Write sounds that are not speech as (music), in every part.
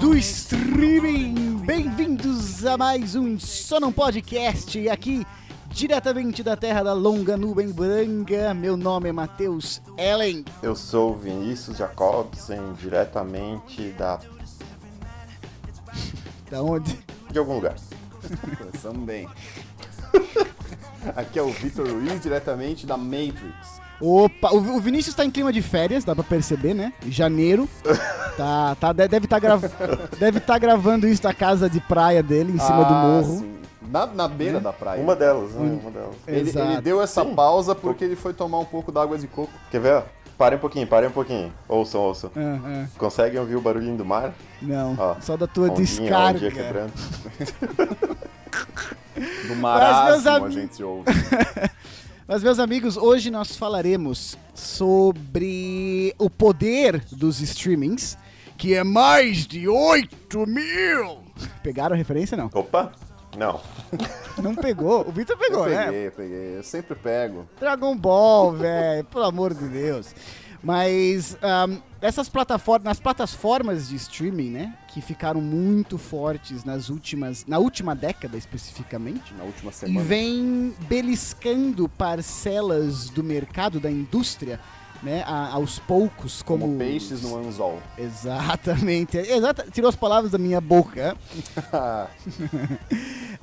Do Streaming! Bem-vindos a mais um Só Podcast aqui diretamente da terra da longa nuvem branca. Meu nome é Matheus Ellen. Eu sou Vinícius Jacobsen, diretamente da. Da onde? De algum lugar. Começamos bem. Aqui é o Victor Ruiz, diretamente da Matrix. Opa, o Vinícius está em clima de férias, dá pra perceber, né? Janeiro. Tá, tá, deve estar tá deve tá gravando isso da casa de praia dele, em cima ah, do morro. Sim. Na, na beira É. da praia. Uma delas, né? Uma delas. Ele, ele deu essa pausa porque ele foi tomar um pouco d'água de coco. Quer ver? Parem um pouquinho, parem um pouquinho. Ouçam, ouçam. Ah, Conseguem ouvir o barulhinho do mar? não, Ó, só da tua Ondinha, descarga. ondinha quebrando. (laughs) Do marasmo am- a gente ouve. (laughs) Mas, meus amigos, hoje nós falaremos sobre o poder dos streamings, que é mais de 8 mil. Pegaram a referência? Não. Opa! Não. Não pegou. O Victor pegou, eu né? peguei, eu peguei. Eu sempre pego. Dragon Ball, velho, pelo amor de Deus. Mas ahm, essas plataformas, nas plataformas de streaming, né, que ficaram muito fortes nas últimas, na última década especificamente, Na última e semana. vem beliscando parcelas do mercado, da indústria, né, a- aos poucos, como, Como peixes no anzol. Exatamente, exata, tirou as palavras da minha boca. (laughs) (laughs)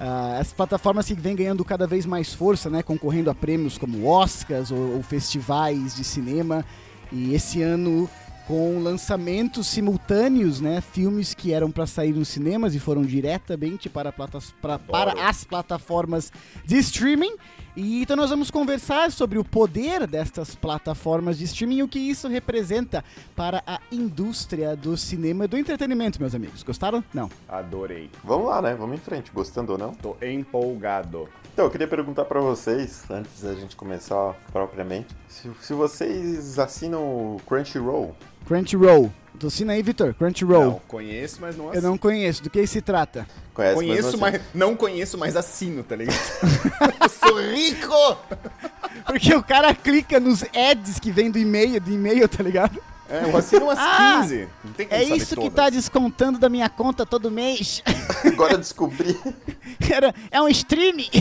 Ah, as plataformas que vêm ganhando cada vez mais força, né, concorrendo a prêmios como Oscars ou, ou festivais de cinema. E esse ano com lançamentos simultâneos, né, filmes que eram para sair nos cinemas e foram diretamente para, platas, pra- para as plataformas de streaming. E então nós vamos conversar sobre o poder destas plataformas de streaming e o que isso representa para a indústria do cinema e do entretenimento, meus amigos. Gostaram? Não. Adorei. Vamos lá, né? Vamos em frente, gostando ou não. Tô empolgado. Então, eu queria perguntar pra vocês, antes da gente começar propriamente, se, se vocês assinam o Crunchyroll. Crunchyroll. Assina aí, Vitor? Crunchyroll. Não, conheço, mas não Eu assino. não conheço. Do que se trata? Conhece, Conheço, mas, mas não conheço, mas assino, tá ligado? (laughs) eu sou rico! Porque o cara clica nos ads que vem do e-mail, do e-mail, tá ligado? É, eu assino umas Ah, 15. Não tem como É isso que todas. tá descontando da minha conta todo mês. (laughs) Agora eu descobri. Era, é um stream. (laughs)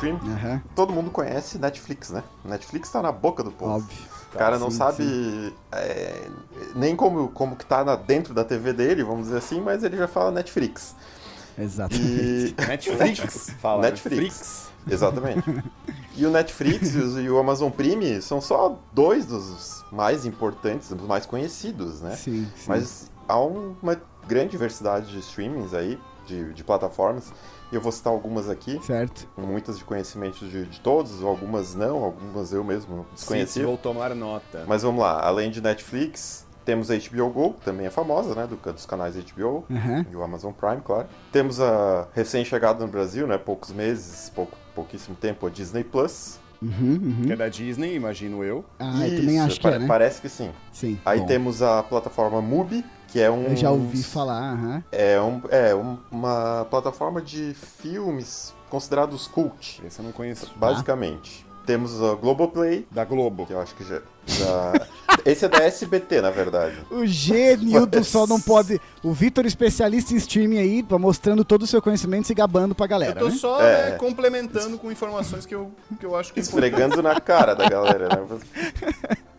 pauta aí de stream, Aham, todo mundo conhece Netflix, né? Netflix tá na boca do povo. óbvio. O cara não Sim, sabe é, nem como, como que tá na- dentro da TV dele, vamos dizer assim, mas ele já fala Netflix. Exatamente. E Netflix. (laughs) Fala. Netflix. Exatamente. E o Netflix e os- e o Amazon Prime são só dois dos mais importantes, dos mais conhecidos, né? Sim, sim. Mas há um- uma grande diversidade de streamings aí, de, de plataformas, e eu vou citar algumas aqui, Certo. muitas de conhecimento de, de todos, algumas não, algumas eu mesmo Sim, desconhecia. vou tomar nota. Mas vamos lá, além de Netflix, temos a HBO Go, que também é famosa, né, do- dos canais HBO, Aham. e o Amazon Prime, claro. Temos a recém-chegada no Brasil, né, poucos meses, pouco, pouquíssimo tempo, a Disney Plus. Uhum, uhum. Que é da Disney, imagino eu. Ah, eu também acho que é, né? Parece que sim. Sim. Aí bom. temos a plataforma Mubi, que é um... Eu já ouvi falar, aham. É, um, é um- uma plataforma de filmes considerados cult, Esse eu não conheço. basicamente. Temos a Globoplay, Da Globo. que eu acho que já... já- (laughs) Esse é da SBT, na verdade. O gênio do Mas- sol não pode. O Vitor, especialista em streaming aí, tá mostrando todo o seu conhecimento e se gabando pra Eu galera. tô né? só É. né, complementando com informações que eu, que eu acho que Esfregando na cara da galera, né? (laughs)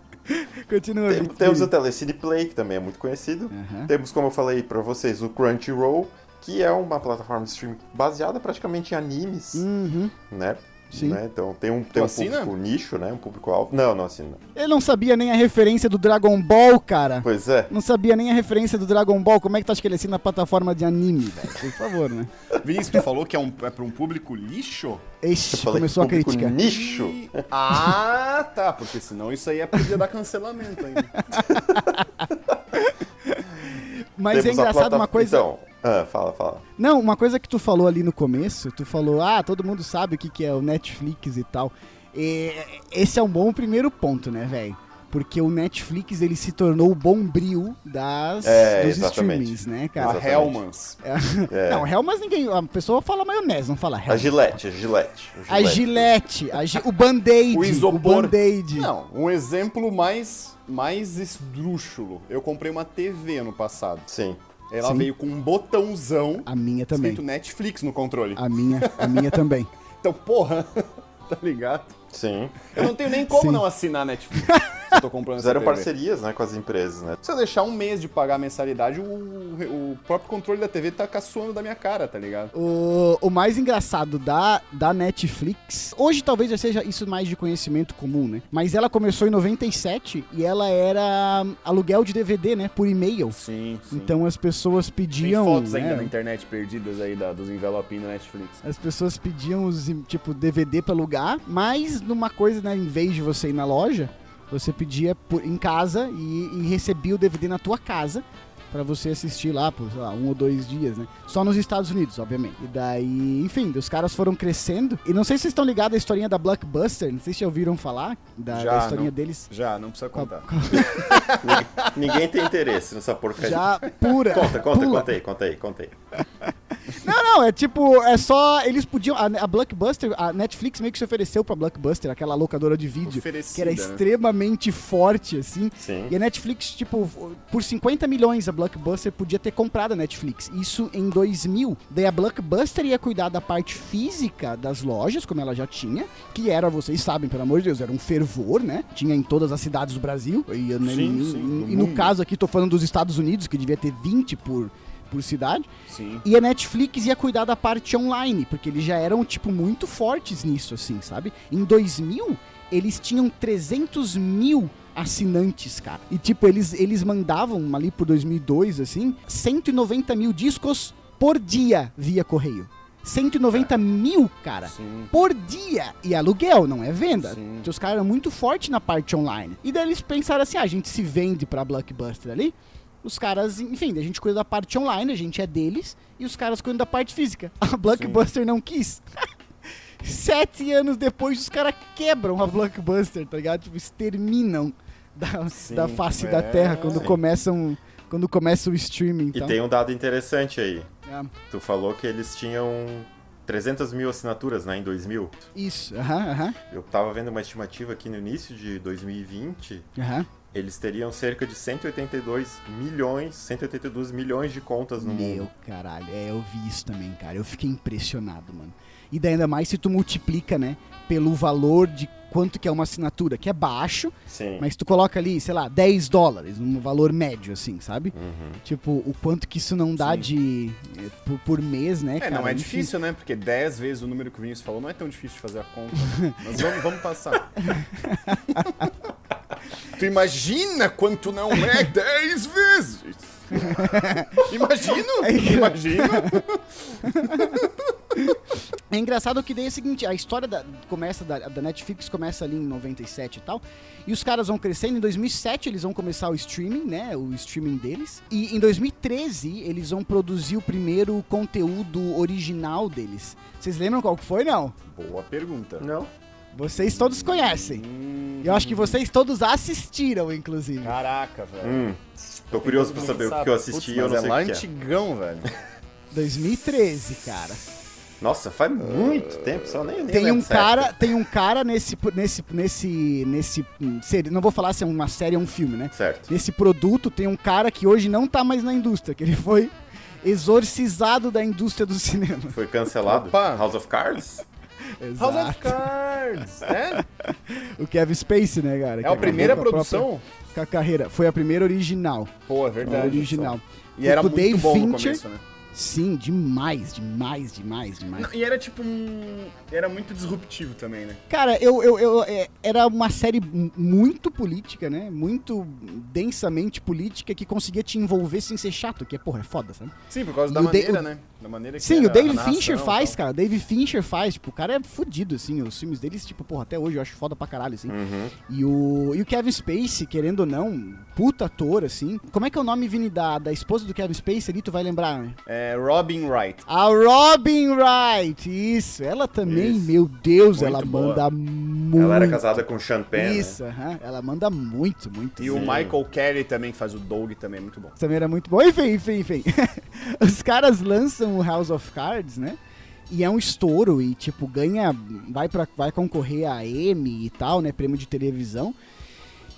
Continua, Tem- temos o Telecine Play, que também é muito conhecido. Aham. Temos, como eu falei pra vocês, o Crunchyroll, que é uma plataforma de streaming baseada praticamente em animes, Uhum. né? Sim. Né? Então tem um, tem um assina? público nicho, né? Um público-alvo. Não, não assino. Ele não sabia nem a referência do Dragon Ball, cara. Pois é. Não sabia nem a referência do Dragon Ball. Como é que tu acha que ele assina a plataforma de anime, velho? Por favor, né? (laughs) Vinícius, tu falou que é, um, é pra um público lixo? Ixi, começou a público crítica. nicho. Ah, tá, porque senão isso aí é podia dar cancelamento ainda. (laughs) Mas é Temos a engraçado plata- uma coisa. Então, ah, fala, fala. Não, uma coisa que tu falou ali no começo, tu falou, ah, todo mundo sabe o que, que é o Netflix e tal. E esse é um bom primeiro ponto, né, velho? Porque o Netflix ele se tornou o bombril das, É, dos exatamente. streamings, né, A cara? Exatamente. Hellmans. É. Não, Helmas ninguém. A pessoa fala maionese, não fala A. Gillette, a Gillette. o A Gillette, a gi- o Band-Aid. O isopor. Band-Aid. Não, um exemplo mais, mais esdrúxulo. Eu comprei uma TV ano passado. Sim. Ela Sim. veio com um botãozão A minha também. escrito Netflix no controle. A minha, a minha também. (laughs) Então, porra, (laughs) tá ligado? Sim. Eu não tenho nem como Sim. não assinar Netflix. (laughs) eu tô comprando Fizeram parcerias, né, com as empresas, né? Se eu deixar um mês de pagar a mensalidade, o, o próprio controle da TV tá caçoando da minha cara, tá ligado? O, o mais engraçado da, da Netflix, hoje talvez já seja isso mais de conhecimento comum, né? Mas ela começou em 97 e ela era aluguel de DVD, né? Por e-mail. Sim, sim. Então as pessoas Tem pediam. fotos né, ainda na internet perdidas aí da, dos envelopinhos da Netflix. As pessoas pediam os, tipo, DVD pra alugar, mas numa coisa, né? Em vez de você ir na loja, você pedia por- em casa e, e recebia o DVD na tua casa pra você assistir lá por, sei lá, um ou dois dias, né? Só nos Estados Unidos, obviamente. E daí, enfim, os caras foram crescendo. E não sei se vocês estão ligados à historinha da Blockbuster, não sei se já ouviram falar da, Já, da historinha não. deles. Já, não precisa contar. Ninguém tem interesse nessa (laughs) porcaria. Já pura. Conta, conta, pula. conta aí, conta aí, conta aí. Não, não, é tipo, é só. Eles podiam. A, a Blockbuster, a Netflix meio que se ofereceu pra Blockbuster, aquela locadora de vídeo, Oferecida, que era né? extremamente forte, assim. Sim. E a Netflix, tipo, por 50 milhões a Blockbuster podia ter comprado a Netflix. Isso em 2000. Daí a Blockbuster ia cuidar da parte física das lojas, como ela já tinha, que era, vocês sabem, pelo amor de Deus, era um fervor, né? Tinha em todas as cidades do Brasil. E, né, Sim, sim, e- no e no caso aqui, tô falando dos Estados Unidos, que devia ter 20 por, por cidade. Sim. E a Netflix ia cuidar da parte online, porque eles já eram, tipo, muito fortes nisso, assim, sabe? Em 2000, eles tinham 300 mil assinantes, cara. E, tipo, eles, eles mandavam ali por 2002, assim, 190 mil discos por dia via correio. 190 mil, cara. Sim. Por dia. E aluguel, não é venda. Sim. Então, os caras eram muito fortes na parte online. E daí eles pensaram assim: ah, a gente se vende pra Blockbuster ali. Os caras, enfim, a gente cuida da parte online, a gente é deles, e os caras cuidam da parte física. (laughs) A Blockbuster não quis. (laughs) Sete anos depois, os caras quebram a Blockbuster, tá ligado? Tipo, exterminam da, Sim, da face é, da terra quando sim. começam. Quando começa o streaming. E Então. tem um dado interessante aí. É, Tu falou que eles tinham 300 mil assinaturas, né, em 2000. isso, aham, aham, Eu tava vendo uma estimativa aqui no início de 2020, aham. Eles teriam cerca de 182 milhões, 182 milhões de contas no Meu mundo. caralho, é, eu vi isso também, cara. Eu fiquei impressionado, mano. E daí ainda mais se tu multiplica, né, pelo valor de quanto que é uma assinatura, que é baixo, Sim. mas tu coloca ali, sei lá, 10 dólares, um valor médio, assim, sabe? Uhum. Tipo, o quanto que isso não dá Sim. de. eh, por, por mês, né, É, cara? não é Enfim. difícil, né? Porque 10 vezes o número que o Vinícius falou não é tão difícil de fazer a conta. (laughs) Mas vamos, vamos passar. (laughs) tu imagina quanto não é 10 vezes? (laughs) Imagino, imagino. É engraçado que daí é o seguinte, a história da, começa da, da Netflix começa ali em 97 e tal, e os caras vão crescendo, em 2007 eles vão começar o streaming, né, o streaming deles, e em 2013 eles vão produzir o primeiro conteúdo original deles. Vocês lembram qual que foi, não? Boa pergunta. Não? Vocês todos conhecem. Hum, Eu acho que vocês todos assistiram, inclusive. Caraca, velho. Hum. Tô curioso pra saber o que eu assisti Putz, e eu não é sei lá o que é. antigão, velho. (laughs) 2013, cara. Nossa, faz muito tempo, só nem, nem Tem lembro um certo. cara, tem um cara nesse nesse nesse nesse série, não vou falar se é uma série ou um filme, né? Certo. Nesse produto tem um cara que hoje não tá mais na indústria, que ele foi exorcizado da indústria do cinema. Foi cancelado. Opa. House of Cards? House of. Cards, é? O Kevin Spacey, né, cara? É a primeira a produção? Com a carreira. Foi a primeira original. Pô, é A verdade. original. E era Com o muito Dave bom no Fincher. começo, né? Sim, demais, demais, demais, demais. Não, E era tipo um. Era muito disruptivo também, né? Cara, eu, eu, eu- é, era uma série muito política, né? Muito densamente política que conseguia te envolver sem ser chato, que é, porra, é foda, sabe? Sim, por causa E da maneira, o- né? Da maneira que Sim, o David Fincher faz, cara. David Fincher faz, tipo, o cara é fudido, assim. Os filmes deles, tipo, porra, até hoje eu acho foda pra caralho, assim. Uhum. E o, e o Kevin Spacey, querendo ou não, puta ator, assim. Como é que é o nome, Vini, da, da esposa do Kevin Spacey ali? Tu vai lembrar, né? É Robin Wright. A Robin Wright, isso. Ela também, Isso. meu Deus, Muito ela boa. manda muito. Ela era casada com Sean Penn, né? Isso, aham. ela manda muito, muito. E o Michael Carey também, que faz o Doug, também é muito bom. Também era muito bom. Enfim, enfim, enfim. (laughs) Os caras lançam o House of Cards, né? E é um estouro e, tipo, ganha. Vai, pra, vai concorrer a Emmy e tal, né? Prêmio de televisão.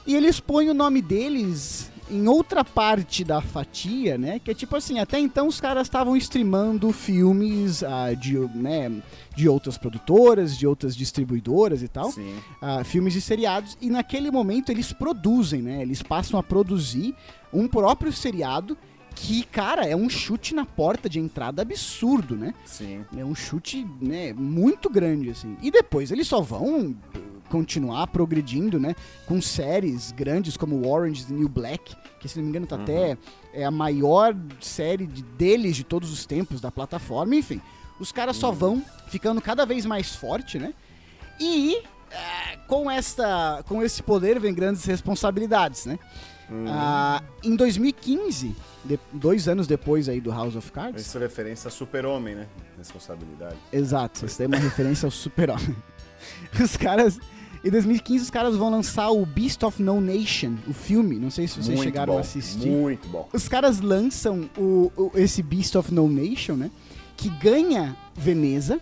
E eles põem o nome deles em outra parte da fatia, né? Que é tipo assim, até então os caras estavam streamando filmes ah, de, né, de outras produtoras, de outras distribuidoras e tal Sim. ah, filmes e seriados, e naquele momento eles produzem, né? Eles passam a produzir um próprio seriado que, cara, é um chute na porta de entrada absurdo, né? Sim. É um chute, né, muito grande, assim. E depois eles só vão continuar progredindo, né? Com séries grandes como Orange the New Black, que se não me engano tá até é a maior série de- deles de todos os tempos da plataforma, enfim. Os caras só vão ficando cada vez mais forte, né? E eh, com esta com esse poder vem grandes responsabilidades, né? Ah, em 2015, de- dois anos depois aí do House of Cards, Isso é referência a super-homem, né? Responsabilidade. Exato, isso é uma referência ao super-homem. (laughs) Os caras. Em 2015, os caras vão lançar o Beast of No Nation, o filme. Não sei se vocês muito chegaram bom. a assistir. Muito bom. Os caras lançam o, o- esse Beast of No Nation, né? Que ganha Veneza,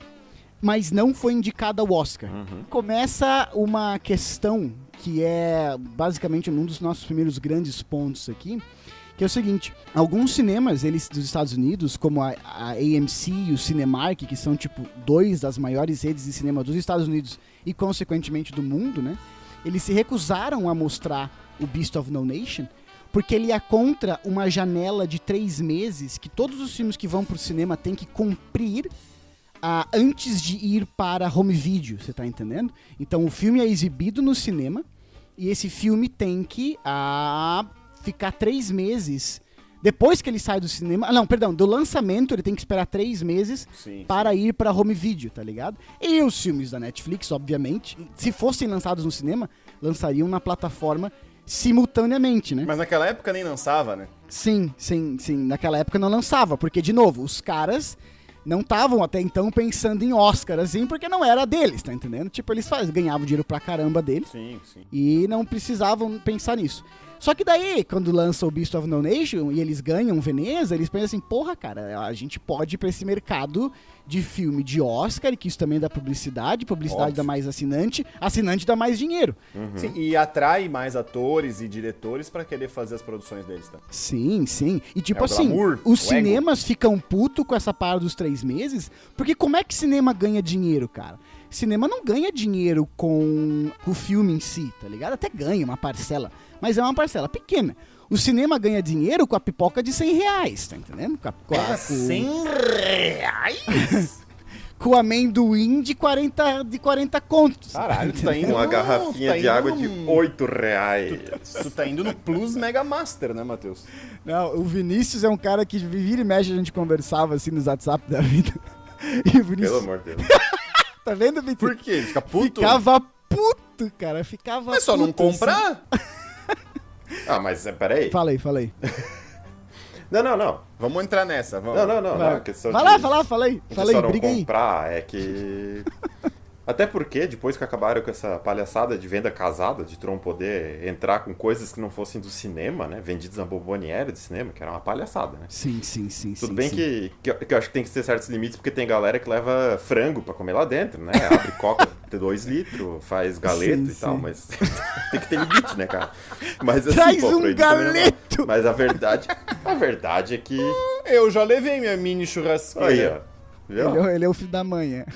mas não foi indicado ao Oscar. Uhum. Começa uma questão que é basicamente um dos nossos primeiros grandes pontos aqui, que é o seguinte: alguns cinemas eles dos Estados Unidos, como a, a AMC e o Cinemark, que são tipo dois das maiores redes de cinema dos Estados Unidos e consequentemente do mundo, né? Eles se recusaram a mostrar o Beast of No Nation porque ele é contra uma janela de três meses que todos os filmes que vão pro cinema têm que cumprir ah, antes de ir para home video, você tá entendendo? Então o filme é exibido no cinema e esse filme tem que ah, ficar três meses depois que ele sai do cinema. ah, Não, perdão, do lançamento ele tem que esperar três meses Sim. para ir para home video, tá ligado? E os filmes da Netflix, obviamente, se fossem lançados no cinema, lançariam na plataforma simultaneamente, né? Mas naquela época nem lançava, né? Sim, sim, sim. Naquela época não lançava, porque, de novo, os caras não estavam até então pensando em Oscar, assim, porque não era deles, tá entendendo? Tipo, eles faz, ganhavam dinheiro pra caramba deles Sim, sim. e não precisavam pensar nisso. Só que daí, quando lança o Beast of No Nation e eles ganham Veneza, eles pensam assim, porra, cara, a gente pode ir pra esse mercado de filme de Oscar, que isso também dá publicidade, publicidade Óbvio. dá mais assinante, assinante dá mais dinheiro. Sim, e atrai mais atores e diretores pra querer fazer as produções deles, tá? Sim, sim. E tipo É o assim, glamour, os cinemas ficam puto com essa parada dos três meses, porque como é que cinema ganha dinheiro, cara? Cinema não ganha dinheiro com, o filme em si, tá ligado? Até ganha uma parcela, mas é uma parcela pequena. O cinema ganha dinheiro com a pipoca de 100 reais, tá entendendo? Com, a, com, a- com- reais? (laughs) com o amendoim de 40, de 40 contos. Caralho, tu tá indo Com uma garrafinha tá de água no- de 8 reais. Tu tá indo no Plus Mega Master, né, Matheus? Não, o Vinícius é um cara que vira e mexe, a gente conversava assim nos WhatsApp da vida. (laughs) E o Vinícius, Pelo amor de Deus. (laughs) tá vendo, Vinícius? Por quê? Fica puto? Ficava puto, cara. Ficava Mas só não puto, assim. comprar? (laughs) Ah, mas é, peraí. Fala aí, fala (laughs) aí. Não, não, não. Vamos entrar nessa, vamos. Não, não, não. não. Vai, questão vai lá, de Fala aí, só não briga aí. comprar é que. (laughs) Até porque, depois que acabaram com essa palhaçada de venda casada, de Tron poder entrar com coisas que não fossem do cinema, né? Vendidas na bomboniere de cinema, que era uma palhaçada, né? Sim, sim, sim. Tudo sim, bem sim. que, que, eu- que eu acho que tem que ter certos limites, porque tem galera que leva frango pra comer lá dentro, né? Abre coca (laughs) de 2 litros, faz galeto Sim, e tal, mas (laughs) tem que ter limite, né, cara? Mas assim, Traz pô, um não galeto! Mas a verdade, a verdade é que. Eu já levei minha mini churrasqueira. Aí, ó. Viu? Ele, é- ele é o filho da manhã. (laughs)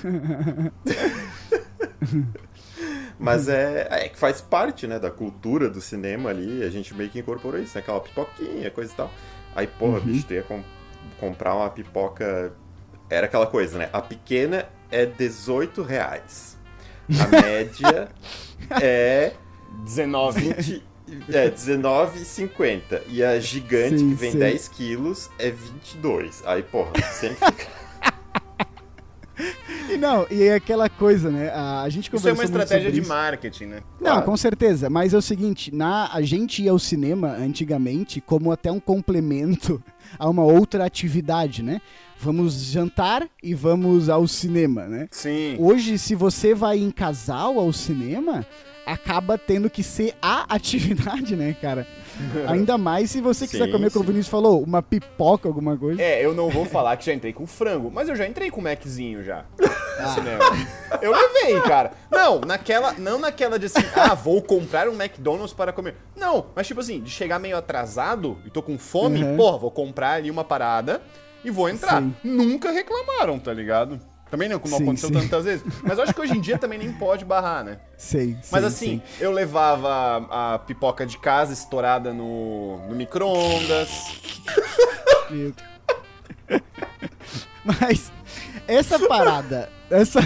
(laughs) Mas é, é que faz parte, né, da cultura do cinema ali, a gente meio que incorporou isso, né? Aquela pipoquinha, coisa e tal. Aí, porra, bicho, tu ia com... comprar uma pipoca. Era aquela coisa, né? A pequena é 18 reais. A (laughs) média é 19. 20, é 19,50. E a gigante, Sim, que vem sim. 10 quilos, é 22. Aí, porra, sempre fica. E não, e é aquela coisa, né? A, gente Isso é conversou uma estratégia de isso. marketing, né? Não, Claro. com certeza. Mas é o seguinte, na, a gente ia ao cinema antigamente como até um complemento (laughs) a uma outra atividade, né? Vamos jantar e vamos ao cinema, né? Sim. Hoje, se você vai em casal ao cinema, acaba tendo que ser a (laughs) atividade, né, cara? (laughs) Ainda mais se você quiser Sim, comer, como o. Vinícius falou, uma pipoca, alguma coisa. É, eu não vou falar que já entrei com frango, mas eu já entrei com Maczinho já. (laughs) Ah. Eu levei, cara. Não, naquela. Não naquela de assim, ah, vou comprar um McDonald's para comer. Não, mas tipo assim, de chegar meio atrasado e tô com fome, Uhum. porra, vou comprar ali uma parada e vou entrar. Sim. Nunca reclamaram, tá ligado? Também não, como Sim, aconteceu sim. tantas vezes. Mas eu acho que hoje em dia também nem pode barrar, né? Sei, Mas sei, assim, eu levava a, pipoca de casa estourada no, no micro-ondas. (laughs) Mas essa parada, essa,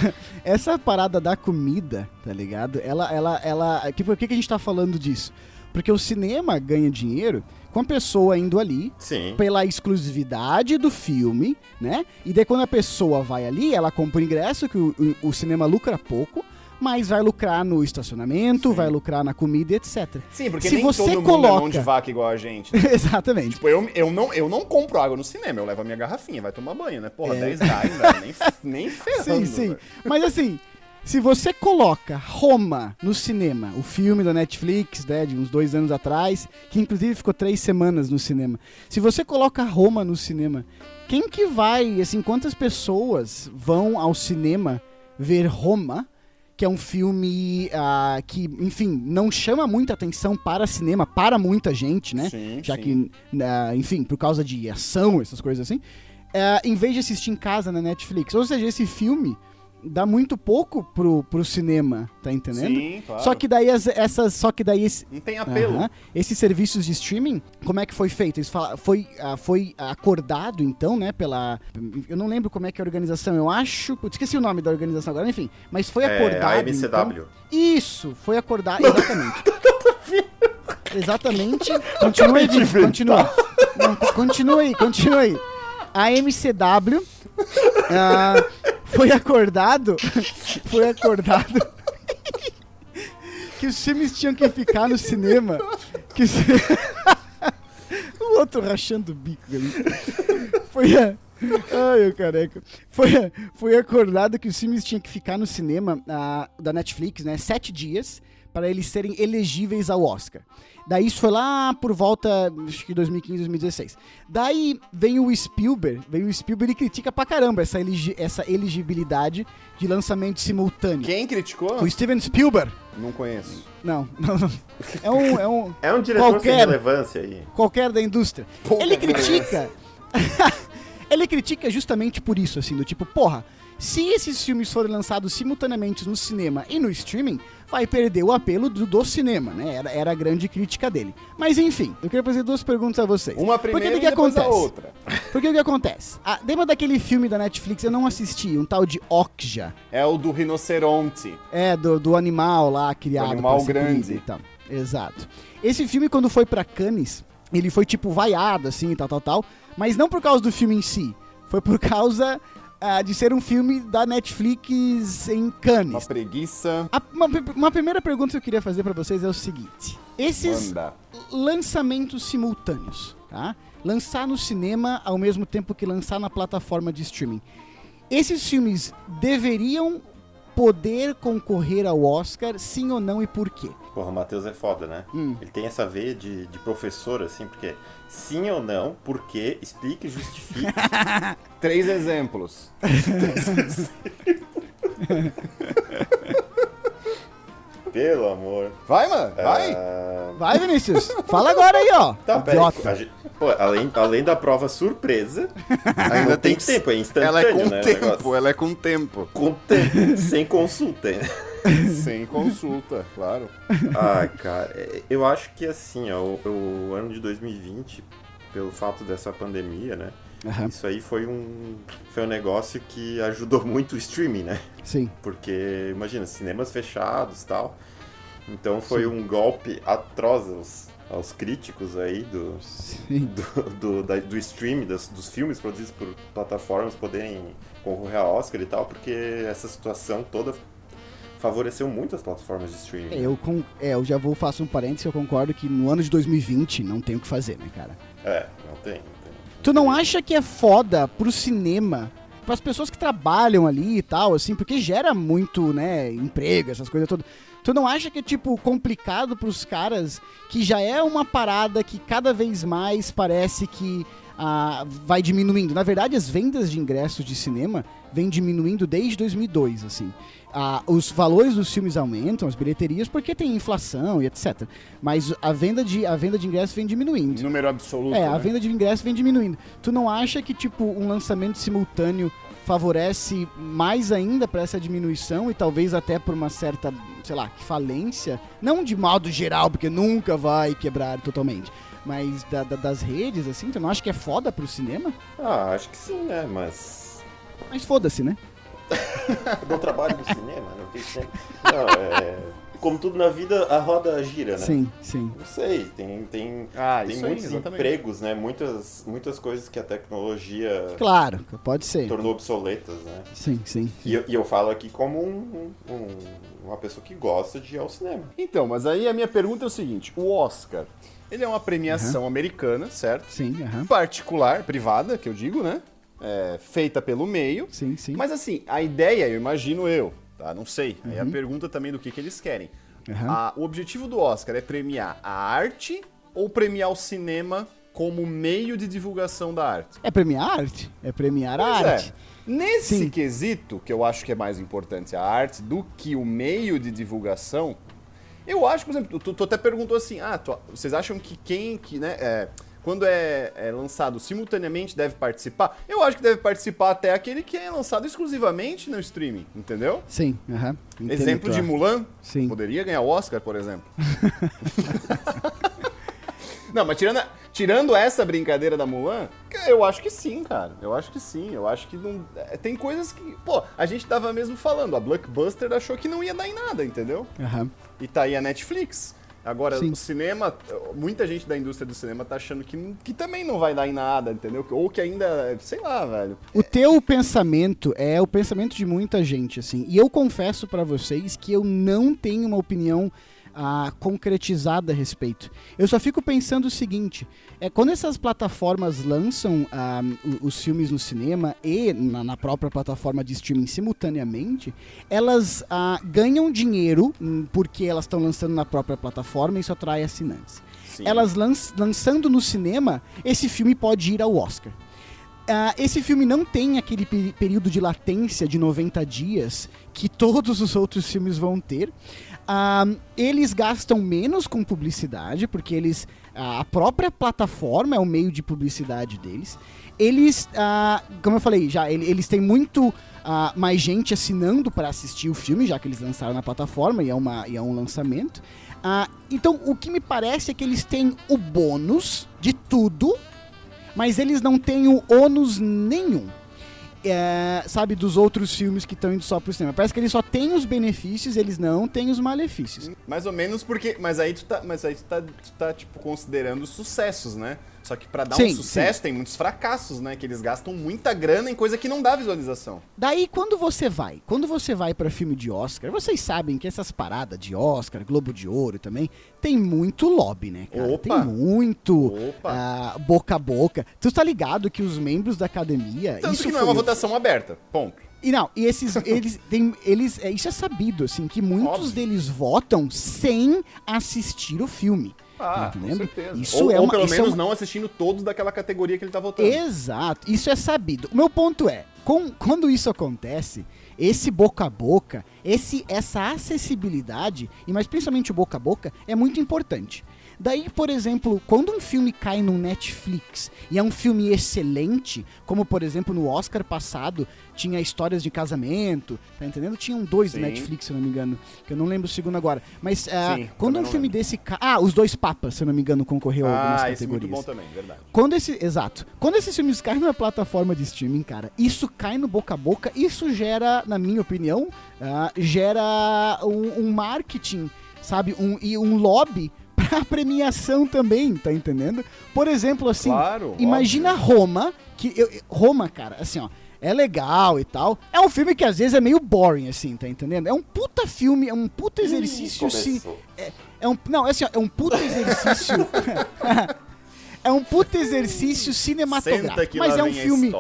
essa parada da comida, tá ligado? Ela, ela, ela. Que, por que, que a gente tá falando disso? Porque o cinema ganha dinheiro com a pessoa indo ali Sim. pela exclusividade do filme, né? E daí quando a pessoa vai ali, ela compra o ingresso, que o, o- o cinema lucra pouco, mas vai lucrar no estacionamento, vai lucrar na comida, etc. Sim, porque Se nem você todo mundo é mão coloca- de vaca igual a gente. (laughs) Exatamente. Tipo, eu, eu, não, eu não compro água no cinema, eu levo a minha garrafinha, vai tomar banho, né? Porra, É. 10 reais, velho, nem, nem (laughs) ferrando. Sim, sim. velho. Mas assim, se você coloca Roma no cinema, o filme da Netflix, né, de uns dois anos atrás, que inclusive ficou três semanas no cinema. Se você coloca Roma no cinema, quem que vai, assim, quantas pessoas vão ao cinema ver Roma? Que é um filme ah, que, enfim, não chama muita atenção para cinema, para muita gente, né? Sim, já sim. que, ah, enfim, por causa de ação, essas coisas assim, é, em vez de assistir em casa na Netflix. Ou seja, esse filme dá muito pouco pro, pro cinema, tá entendendo? Sim, claro. Só que daí as- essas, só que daí esse, Não tem apelo. Aham. Esses serviços de streaming, como é que foi feito? Eles foi, ah, foi acordado, então, né, pela... Eu não lembro como é que é a organização, eu acho... Putz, esqueci o nome da organização agora, enfim. Mas foi É, acordado, a MCW. então- Isso, foi acordado, (laughs) exatamente. (laughs) exatamente. (laughs) Continua aí, continua. Não, co- continua aí, continua aí. A MCW ah, foi acordado, (laughs) foi acordado que os filmes tinham que ficar no cinema. Que os- (laughs) o outro rachando o bico ali. Foi a... Ai, eu careca. Foi, a- foi acordado que os filmes tinham que ficar no cinema ah, da Netflix, né? Sete dias para eles serem elegíveis ao Oscar. Daí isso foi lá por volta, acho que 2015, 2016. Daí vem o Spielberg, vem o Spielberg e critica pra caramba essa, elegi- essa elegibilidade de lançamento simultâneo. Quem criticou? O Steven Spielberg. Não conheço. Não, (laughs) não, não. É um, é um É um diretor sem Qualquer- relevância aí. qualquer da indústria. Pouca ele critica. (laughs) ele critica justamente por isso, assim, do tipo, porra, se esses filmes forem lançados simultaneamente no cinema e no streaming, vai perder o apelo do, do cinema, né? Era, era a grande crítica dele. Mas enfim, eu queria fazer duas perguntas a vocês. Uma Porque primeira o e que, que depois a acontece? outra. (laughs) Porque o que acontece? Ah, lembra daquele filme da Netflix? Eu não assisti, um tal de Okja. É o do rinoceronte. É, do, do animal lá criado. animal pra ser grande. E tal. Exato. Esse filme, quando foi pra Cannes, ele foi tipo vaiado, assim, tal, tal, tal. Mas não por causa do filme em si. Foi por causa ah, de ser um filme da Netflix em Uma Cannes. preguiça. A- uma, uma primeira pergunta que eu queria fazer pra vocês é o seguinte: esses Manda. lançamentos simultâneos, tá? Lançar no cinema ao mesmo tempo que lançar na plataforma de streaming. Esses filmes deveriam poder concorrer ao Oscar, sim ou não e por quê? Porra, o Matheus é foda, né? Hum. Ele tem essa veia de, de professor, assim, porque sim ou não, por quê, explique e justifique. (laughs) (laughs) Três exemplos. Pelo amor. Vai, mano. Vai. Ah, Vai, Vinícius, fala agora aí, ó. Tá, Idiota. gente- Pô, além, além da prova surpresa, (laughs) ainda tem que- tempo, é instantâneo, Ela é com né? o tempo, ela é com tempo. Com tempo, sem consulta. né? (laughs) Sem consulta, claro. Ah, cara, é- eu acho que assim, ó, o, o ano de 2020, pelo fato dessa pandemia, né? Aham. Isso aí foi um, foi um negócio que ajudou muito o streaming, né? Sim. Porque, imagina, cinemas fechados e tal. Então foi Sim. um golpe atroz aos, aos críticos aí do, Sim. do, do, da- do streaming, das- dos filmes produzidos por plataformas poderem concorrer a Oscar e tal, porque essa situação toda favoreceu muito as plataformas de streaming. É, eu, com, é, eu já vou faço um parênteses, eu concordo que no ano de 2020 não tem o que fazer, né, cara? É, não tem, não tem. Tu não acha que é foda pro cinema, pras pessoas que trabalham ali e tal, assim, porque gera muito, né, emprego, essas coisas todas. Tu não acha que é, tipo, complicado pros caras que já é uma parada que cada vez mais parece que ah, vai diminuindo? Na verdade, as vendas de ingressos de cinema vêm diminuindo desde 2002, assim. Ah, os valores dos filmes aumentam, as bilheterias, porque tem inflação e etc. Mas a venda de, a venda de ingressos vem diminuindo. Número absoluto. É, né? a venda de ingresso vem diminuindo. Tu não acha que, tipo, um lançamento simultâneo favorece mais ainda para essa diminuição e talvez até por uma certa, sei lá, falência? Não de modo geral, porque nunca vai quebrar totalmente. Mas da- da- das redes, assim, tu não acha que é foda pro cinema? Ah, acho que sim, né? Mas. Mas foda-se, né? (laughs) Dou trabalho no cinema, não tem cinema. Não, é. Como tudo na vida, a roda gira, né? Sim, sim. Não sei, tem, tem, Ah, tem aí, muitos exatamente. empregos, né? Muitas, muitas coisas que a tecnologia Claro, pode ser. tornou obsoletas, né? Sim, sim. E eu, e eu falo aqui como um- um- uma pessoa que gosta de ir ao cinema. Então, mas aí a minha pergunta é o seguinte: o Oscar, ele é uma premiação americana, certo? Sim, aham. Particular, privada, que eu digo, né? É, feita pelo meio. Sim, sim. Mas assim, a ideia, eu imagino eu, tá? Não sei. Aí a pergunta também do que, que eles querem. A- o objetivo do Oscar é premiar a arte ou premiar o cinema como meio de divulgação da arte? É premiar arte? É premiar a Pois é. arte. Nesse Sim. quesito, que eu acho que é mais importante a arte do que o meio de divulgação, eu acho, por exemplo, tu, tu até perguntou assim, ah, tu- vocês acham que quem que, né, é, quando é, é lançado simultaneamente deve participar? Eu acho que deve participar até aquele que é lançado exclusivamente no streaming, entendeu? Sim, aham. Entendo Exemplo de Mulan, Sim. poderia ganhar o Oscar, por exemplo. (laughs) (laughs) Não, mas tirando, a- tirando essa brincadeira da Mulan, eu acho que sim, cara. Eu acho que sim. Eu acho que não. é, Tem coisas que. Pô, a gente tava mesmo falando, a Blockbuster achou que não ia dar em nada, entendeu? Aham. E tá aí a Netflix. Agora, Sim. o cinema, muita gente da indústria do cinema tá achando que, que também não vai dar em nada, entendeu? Ou que ainda, sei lá, velho. O teu pensamento é o pensamento de muita gente, assim. E eu confesso pra vocês que eu não tenho uma opinião ah, concretizada a respeito. Eu só fico pensando o seguinte: é quando essas plataformas lançam ah, os filmes no cinema e na, na própria plataforma de streaming simultaneamente, elas ah, ganham dinheiro hum, porque elas estão lançando na própria plataforma e isso atrai assinantes. Sim. Elas lanç- lançando no cinema, esse filme pode ir ao Oscar. Ah, esse filme não tem aquele período de latência de 90 dias que todos os outros filmes vão ter. Ah, eles gastam menos com publicidade, porque eles. A própria plataforma é o meio de publicidade deles. Eles, ah, como eu falei, já ele- eles têm muito ah, mais gente assinando para assistir o filme, já que eles lançaram na plataforma e é, uma, e é um lançamento. Ah, então, o que me parece é que eles têm o bônus de tudo, mas eles não têm o ônus nenhum. É, sabe, dos outros filmes que estão indo só pro cinema. Parece que eles só têm os benefícios, eles não têm os malefícios. Mais ou menos porque. Mas aí tu tá, mas aí tu tá, tu tá tipo, considerando os sucessos, né? Só que pra dar Sim, um sucesso tem muitos fracassos, né? Que eles gastam muita grana em coisa que não dá visualização. Daí, quando você vai, quando você vai pra filme de Oscar, vocês sabem que essas paradas de Oscar, Globo de Ouro também, tem muito lobby, né, cara? Opa! Tem muito Opa! ah, boca a boca. Tu tá ligado que os membros da academia... Tanto isso que não é uma votação aberta. Ponto. E não, e esses, (laughs) eles têm, eles, é, isso é sabido, assim, que muitos Óbvio. deles votam sem assistir o filme. Ah, Entendendo? com certeza. Isso ou, é ou uma- pelo isso é menos uma- não assistindo todos daquela categoria que ele tá votando. Exato, isso é sabido. O meu ponto é, com- quando isso acontece, esse boca a boca, esse, essa acessibilidade, e mais principalmente o boca a boca, é muito importante. Daí, por exemplo, quando um filme cai no Netflix e é um filme excelente, como por exemplo no Oscar passado, tinha histórias de casamento, tá entendendo? Tinham dois Sim. no Netflix, se eu não me engano, que eu não lembro o segundo agora. Mas ah, Sim, quando um filme lembro. desse. ca- Ah, Os Dois Papas, se eu não me engano, concorreu a algumas Ah, esse é categorias. muito bom também, verdade. Quando esse, exato. Quando esses filmes caem numa plataforma de streaming, cara, isso cai no boca a boca, isso gera, na minha opinião, ah, gera um, um marketing, sabe, um, e um lobby (laughs) pra premiação também, tá entendendo? Por exemplo, assim, Claro, imagina Roma, que eu, Roma, cara, assim, ó, é legal e tal. É um filme que às vezes é meio boring, assim, tá entendendo? É um puta filme, é um puta exercício, sim. Começou. É um, não, é assim, ó, é um puta exercício. (laughs) é um puta exercício cinematográfico. Mas é um a filme,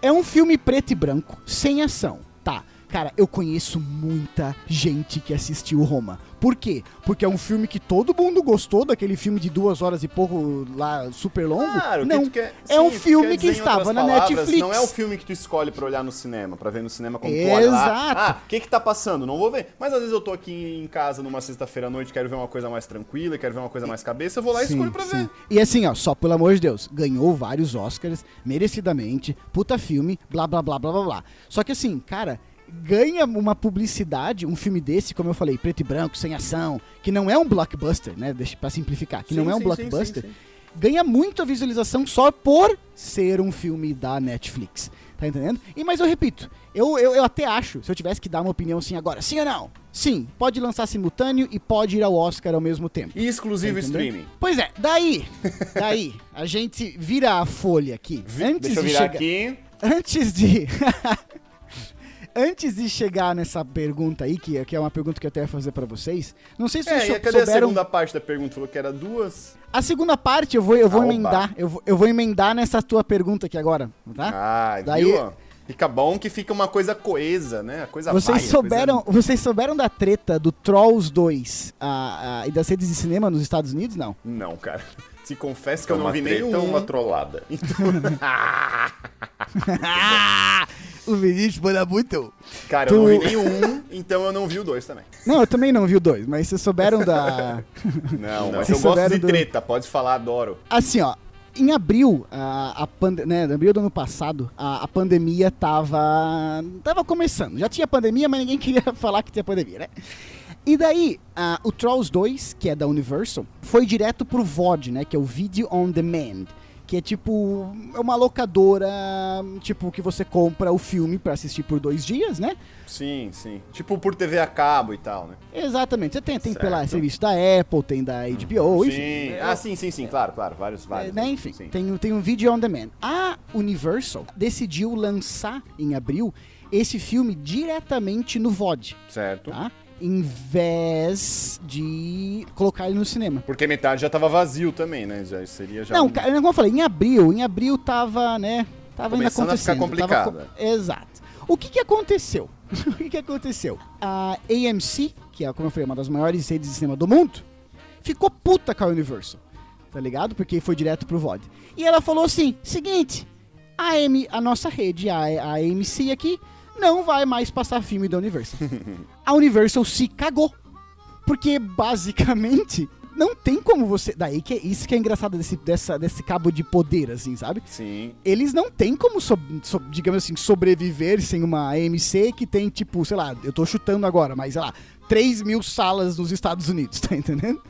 é um filme preto e branco, sem ação. Tá. Cara, eu conheço muita gente que assistiu Roma. Por quê? Porque é um filme que todo mundo gostou, daquele filme de duas horas e pouco lá, super longo. Claro, não, tu quer- é um sim, filme que estava na palavras, Netflix. Não é o filme que tu escolhe pra olhar no cinema, pra ver no cinema quando tu olha lá. Exato. Ah, o que que tá passando? Não vou ver. Mas às vezes eu tô aqui em casa numa sexta-feira à noite, quero ver uma coisa mais tranquila, quero ver uma coisa mais cabeça, eu vou lá e Sim, escolho pra sim. ver. E assim, ó, só pelo amor de Deus, ganhou vários Oscars, merecidamente, puta filme, blá blá blá blá blá blá. Só que assim, cara, ganha uma publicidade, um filme desse, como eu falei, preto e branco, sem ação, que não é um blockbuster, né? Deixa pra simplificar, que Sim, não é um sim, blockbuster, sim, ganha muita visualização só por ser um filme da Netflix. Tá entendendo? E mas eu repito, eu, eu, eu até acho, se eu tivesse que dar uma opinião assim agora, sim ou não? Sim, pode lançar simultâneo e pode ir ao Oscar ao mesmo tempo. E exclusivo Tá streaming. Pois é, daí, daí, a gente vira a folha aqui. Vi- Antes Deixa eu de virar chegar, aqui. antes de (laughs) Antes de chegar nessa pergunta aí, que, que é uma pergunta que eu até ia fazer pra vocês, não sei se É, vocês cadê a souberam. segunda parte da pergunta? Falou que era duas. A segunda parte eu vou, eu vou Ah, emendar. Eu vou, eu vou emendar nessa tua pergunta aqui agora, tá? Ah, Daí- viu? Fica bom que fica uma coisa coesa, né? A coisa vocês vai, a coisa- souberam, vocês souberam da treta do Trolls 2 a- a- e das redes de cinema nos Estados Unidos? Não. Não, cara. Se confesso que É eu não vi treta, nenhum. uma trollada. (laughs) (laughs) o Vinícius manda muito. Cara, Tu- eu não vi nenhum, então eu não vi o dois também. Não, eu também não vi o 2, mas vocês souberam da. (laughs) Não, mas eu gosto souberam de do- treta, pode falar, adoro. Assim, ó. Em abril, a, a pande- né, abril do ano passado, a, a pandemia tava, tava começando. Já tinha pandemia, mas ninguém queria falar que tinha pandemia, né? E daí, a- o Trolls 2, que é da Universal, foi direto pro VOD, né? Que é o Video On Demand. Que é tipo é uma locadora, tipo, que você compra o filme pra assistir por dois dias, né? Sim, sim. Tipo por TV a cabo e tal, né? Exatamente. Você tem, tem pela serviço da Apple, tem da HBO, enfim. sim. Ah, sim, sim, sim, claro, claro. Vários, É, vários. né, enfim, Sim. tem, um- tem um vídeo on demand. A Universal decidiu lançar em abril esse filme diretamente no VOD, Certo. tá? Em vez de colocar ele no cinema. Porque metade já tava vazio também, né? Já seria já. Não, um- como eu falei, em abril, em abril tava, né, tava ainda Começando a ficar acontecendo. complicado. co- Exato. O que que aconteceu? (laughs) o que que aconteceu? A AMC, que é, como eu falei, uma das maiores redes de cinema do mundo, ficou puta com a Universal, tá ligado? Porque foi direto pro VOD. E ela falou assim, seguinte, a, AM, a nossa rede, a, a AMC aqui, não vai mais passar filme da Universal. (laughs) a Universal se cagou. Porque, basicamente, não tem como você... Daí que é isso que é engraçado desse, dessa, desse cabo de poder, assim, sabe? Sim. Eles não têm como, so- so- digamos assim, sobreviver sem uma AMC que tem, tipo, sei lá, eu tô chutando agora, mas sei lá, 3 mil salas nos Estados Unidos, (laughs) tá entendendo?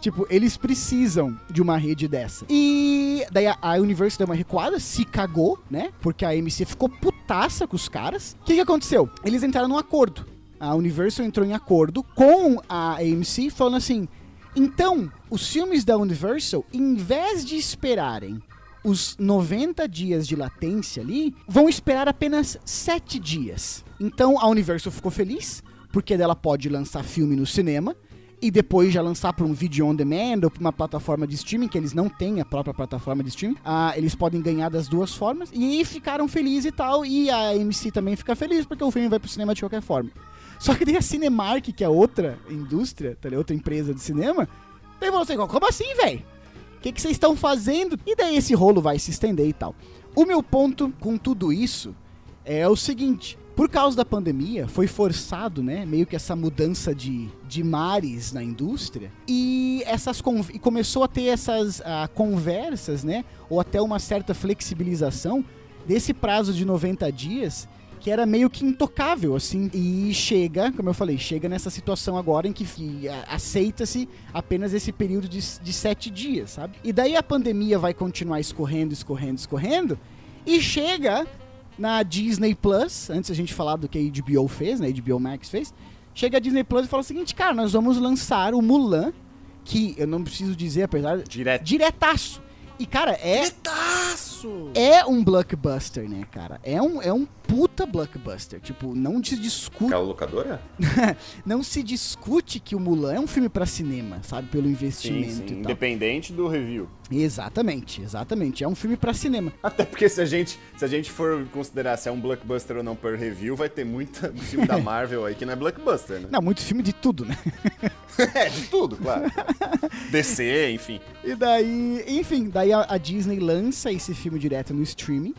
Tipo, eles precisam de uma rede dessa. E daí a, a Universal deu uma recuada, se cagou, né? Porque a AMC ficou putaça com os caras. O que, que aconteceu? Eles entraram num acordo. A Universal entrou em acordo com a AMC, falando assim: então, os filmes da Universal, em vez de esperarem os 90 dias de latência ali, vão esperar apenas 7 dias. Então a Universal ficou feliz, porque dela pode lançar filme no cinema e depois já lançar para um vídeo on demand ou para uma plataforma de streaming, que eles não têm a própria plataforma de streaming. Ah, eles podem ganhar das duas formas. E ficaram felizes e tal. E a AMC também fica feliz, porque o filme vai pro cinema de qualquer forma. Só que daí a Cinemark, que é outra indústria, tá outra empresa de cinema, daí assim, como assim, velho? O que vocês estão fazendo? E daí esse rolo vai se estender e tal. O meu ponto com tudo isso é o seguinte. Por causa da pandemia, foi forçado, né, meio que essa mudança de, de mares na indústria e essas e começou a ter essas uh, conversas, né, ou até uma certa flexibilização desse prazo de 90 dias que era meio que intocável, assim. E chega, como eu falei, chega nessa situação agora em que aceita-se apenas esse período de, de sete dias, sabe? E daí a pandemia vai continuar escorrendo, escorrendo, escorrendo, e chega na Disney Plus, antes a gente falar do que a HBO fez, né? A HBO Max fez. Chega a Disney Plus e fala o seguinte, cara, nós vamos lançar o Mulan, que eu não preciso dizer, apesar. Direto. Diretaço. E, cara, é. Diretaço! É um blockbuster, né, cara? É um, é um puta blockbuster. Tipo, não se discute. Aquela locadora? (laughs) não se discute que o Mulan é um filme para cinema, sabe? Pelo investimento. Sim, sim. Independente do review. Exatamente, exatamente. É um filme para cinema. Até porque se a gente, se a gente for considerar se é um blockbuster ou não per review, vai ter muito filme da Marvel aí que não é blockbuster, né? Não, muito filme de tudo, né? (laughs) é, de tudo, claro. DC, enfim. E daí, enfim, daí a, a Disney lança esse filme direto no streaming.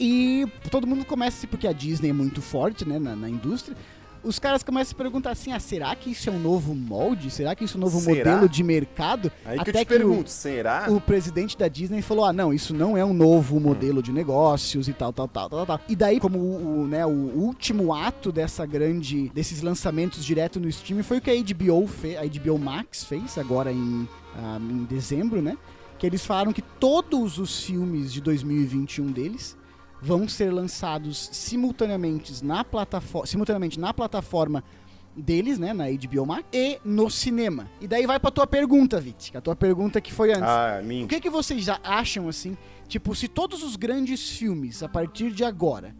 E todo mundo começa, porque a Disney é muito forte né, na, na indústria, os caras começam a se perguntar assim: ah, será que isso é um novo molde? Será que isso é um novo será? modelo de mercado? Aí Até que eu te que pergunto, o, será? O presidente da Disney falou: ah, não, isso não é um novo modelo hum. de negócios e tal, tal, tal, tal, tal. E daí, como o, o, né, o último ato dessa grande, desses lançamentos direto no streaming foi o que a HBO fez, a HBO Max fez agora em, ah, em dezembro, né? Que eles falaram que todos os filmes de 2021 deles vão ser lançados simultaneamente na plataforma, simultaneamente na plataforma deles, né, na HBO Max e no cinema. E daí vai pra tua pergunta, Vit, a tua pergunta que foi antes. Ah, mim. O que que vocês já acham assim, tipo, se todos os grandes filmes a partir de agora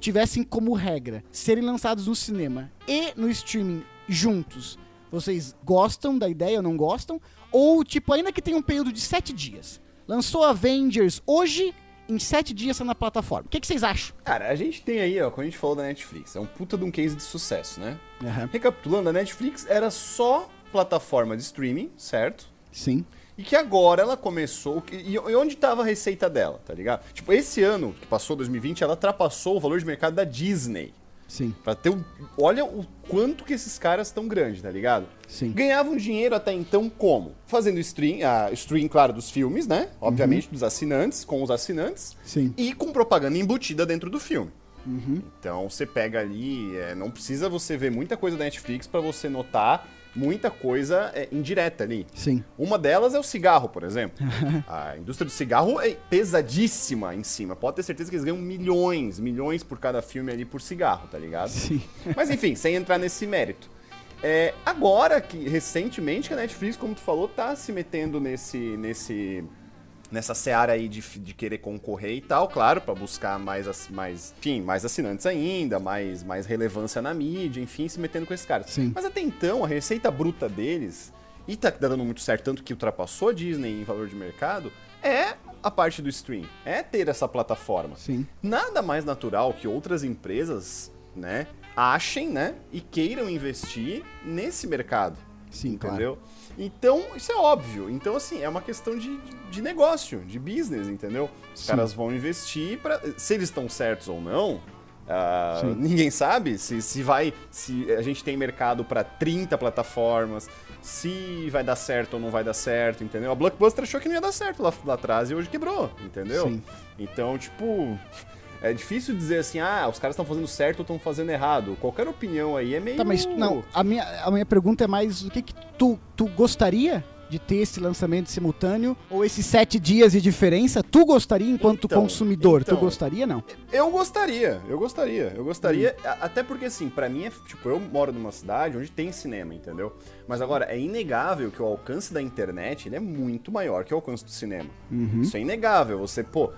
tivessem como regra serem lançados no cinema e no streaming juntos, vocês gostam da ideia ou não gostam? Ou, tipo, ainda que tenha um período de sete dias, lançou Avengers hoje, em sete dias tá na plataforma. O que, que, vocês acham? Cara, a gente tem aí, ó, quando a gente falou da Netflix, é um puta de um case de sucesso, né? Uhum. Recapitulando, a Netflix era só plataforma de streaming, certo? Sim. E que agora ela começou. E onde estava a receita dela, tá ligado? Tipo, esse ano, que passou 2020, ela ultrapassou o valor de mercado da Disney. Sim. Pra ter um, olha o quanto que esses caras estão grandes, tá ligado? Sim. Ganhavam dinheiro até então como? Fazendo stream, a stream, claro, dos filmes, né? Obviamente, uhum. dos assinantes, com os assinantes. Sim. E com propaganda embutida dentro do filme. Uhum. Então você pega ali, é, não precisa você ver muita coisa da Netflix para você notar muita coisa é, indireta ali. Sim. Uma delas é o cigarro, por exemplo. (laughs) a indústria do cigarro é pesadíssima em cima. Pode ter certeza que eles ganham milhões, milhões por cada filme ali por cigarro, tá ligado? Sim. Mas enfim, sem entrar nesse mérito. É, agora que recentemente que a Netflix, como tu falou, tá se metendo nesse nesse nessa seara aí de, de querer concorrer e tal, claro, para buscar mais, mais, enfim, mais assinantes ainda, mais, mais relevância na mídia, enfim, se metendo com esses caras. Sim. Mas até então, a receita bruta deles, e tá dando muito certo, tanto que ultrapassou a Disney em valor de mercado, é a parte do stream, é ter essa plataforma. Sim. Nada mais natural que outras empresas, né, achem, né, e queiram investir nesse mercado. Sim, entendeu? Claro. Então, isso é óbvio. Então, assim, é uma questão de, de negócio, de business, entendeu? Os Sim. caras vão investir para Se eles estão certos ou não, uh, ninguém sabe se, se vai. Se a gente tem mercado para 30 plataformas, se vai dar certo ou não vai dar certo, entendeu? A Blockbuster achou que não ia dar certo lá, lá atrás e hoje quebrou, entendeu? Sim. Então, tipo. É difícil dizer assim, ah, os caras estão fazendo certo ou estão fazendo errado. Qualquer opinião aí é meio. Tá, mas não, a minha, a minha pergunta é mais: o que, que tu, tu gostaria de ter esse lançamento simultâneo ou esses sete dias de diferença? Tu gostaria enquanto então, consumidor? Então, tu gostaria não? Eu gostaria, eu gostaria, eu gostaria. Hum. Até porque assim, para mim é tipo eu moro numa cidade onde tem cinema, entendeu? Mas agora é inegável que o alcance da internet ele é muito maior que o alcance do cinema. Uhum. Isso é inegável. Você pô,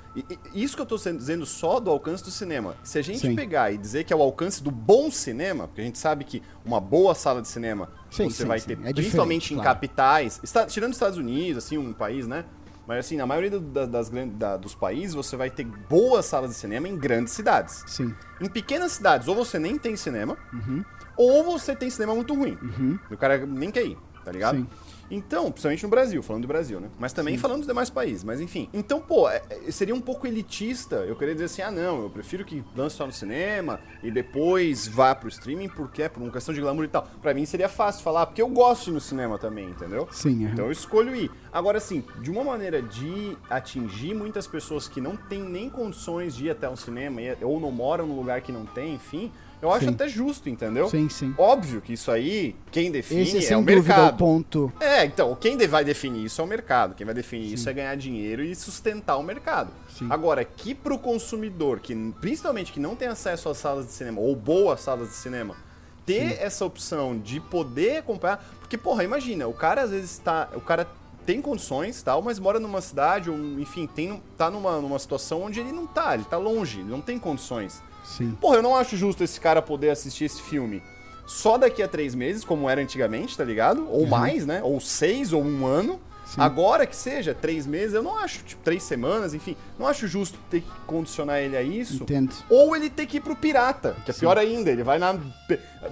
isso que eu tô dizendo só do alcance do cinema. Se a gente Sim. pegar e dizer que é o alcance do bom cinema, porque a gente sabe que uma boa sala de cinema sim, você sim, vai ter, é principalmente em claro. capitais, está, tirando os Estados Unidos, assim, um país, né? Mas assim, na maioria das, das da, dos países, você vai ter boas salas de cinema em grandes cidades. Sim. Em pequenas cidades, ou você nem tem cinema, uhum. ou você tem cinema muito ruim. Uhum. E o cara nem quer ir, tá ligado? Sim. Então, principalmente no Brasil, falando do Brasil, né? Mas também falando dos demais países, mas enfim. Então, pô, é- é- seria um pouco elitista eu querer dizer assim, ah não, eu prefiro que lance só no cinema e depois vá pro streaming, porque é por uma questão de glamour e tal. Pra mim seria fácil falar, porque eu gosto de ir no cinema também, entendeu? Sim, aham. Então eu escolho ir. Agora, assim, de uma maneira de atingir muitas pessoas que não têm nem condições de ir até um cinema, ou não moram num lugar que não tem, enfim, eu acho Sim. até justo, entendeu? Sim, sim. Óbvio que isso aí, quem define Esse é é o mercado. o ponto. É, então, quem vai definir isso é o mercado. Quem vai definir isso é ganhar dinheiro e sustentar o mercado. Sim. Agora, que pro consumidor, que principalmente que não tem acesso às salas de cinema, ou boas salas de cinema, ter essa opção de poder comprar. Porque, porra, imagina, o cara às vezes tá. O cara tem condições tal, mas mora numa cidade, ou enfim, tem, tá numa, numa situação onde ele não tá, ele tá longe, ele não tem condições. Sim. Porra, eu não acho justo esse cara poder assistir esse filme só daqui a três meses, como era antigamente, tá ligado? Ou mais, né? Ou seis, ou um ano. Sim. Agora que seja três meses, eu não acho, tipo, três semanas, enfim, não acho justo ter que condicionar ele a isso. Entendo. Ou ele ter que ir pro pirata, que é pior ainda, ele vai na.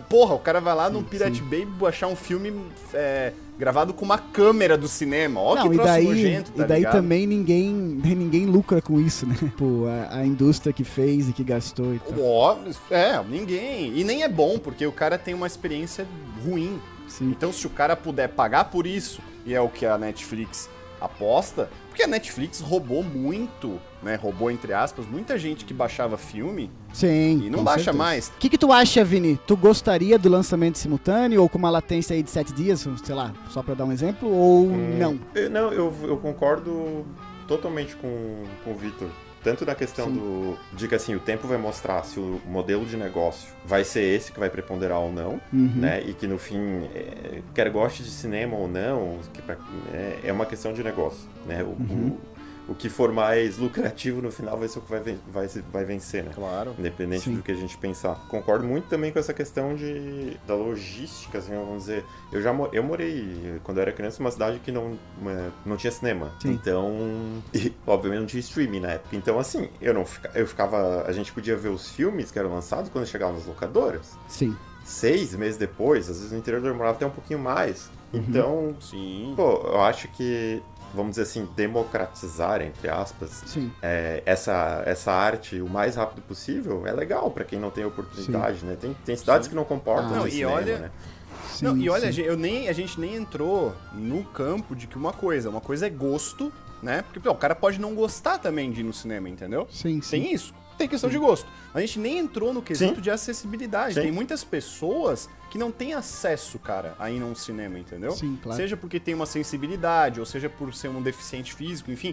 Porra, o cara vai lá no Sim, Pirate sim. Bay achar um filme é, gravado com uma câmera do cinema. Ó, Não, que e troço daí, nojento, tá e daí ligado? também ninguém, (laughs) ninguém lucra com isso, né? Pô, a, a indústria que fez e que gastou e tal. Ó, é, ninguém. E nem é bom, porque o cara tem uma experiência ruim. Sim. Então, se o cara puder pagar por isso, e é o que a Netflix aposta, porque a Netflix roubou muito, né? Roubou, entre aspas, muita gente que baixava filme Sim. e não baixa certeza. mais. O que, que tu acha, Vini? Tu gostaria do lançamento simultâneo ou com uma latência aí de sete dias, sei lá, só pra dar um exemplo, ou não? Eu- Não, eu, eu concordo totalmente com, com o Vitor. Tanto na questão Sim. do. de que assim, o tempo vai mostrar se o modelo de negócio vai ser esse que vai preponderar ou não, Uhum. né? E que no fim, é, quer goste de cinema ou não, que pra- é, é uma questão de negócio, né? O, Uhum. o, o que for mais lucrativo no final vai ser o que vai, vai, vai vencer, né? Claro. Independente Sim. do que a gente pensar. Concordo muito também com essa questão de, da logística, assim, vamos dizer. Eu já eu morei, quando eu era criança, numa cidade que não, uma- não tinha cinema. Sim. Então, e, obviamente não tinha streaming na época. Então, assim, eu não eu ficava. A gente podia ver os filmes que eram lançados quando chegavam nas locadoras. Sim. Seis meses depois, às vezes no interior demorava até um pouquinho mais. Uhum. Então, Sim. pô, eu acho que, vamos dizer assim, democratizar, entre aspas, Sim. é, essa, essa arte o mais rápido possível é legal pra quem não tem oportunidade, né? Tem, tem cidades Sim. que não comportam Ah. Não, o e cinema, olha- né? Sim, Não, e olha, sim. eu nem, a gente nem entrou no campo de que uma coisa, uma coisa é gosto, né? Porque pô, o cara pode não gostar também de ir no cinema, entendeu? Sim, sim. Tem isso. Tem questão de gosto. A gente nem entrou no quesito Sim. de acessibilidade. Sim. Tem muitas pessoas que não têm acesso, cara, a ir num cinema, entendeu? Sim, claro. Seja porque tem uma sensibilidade, ou seja por ser um deficiente físico, enfim.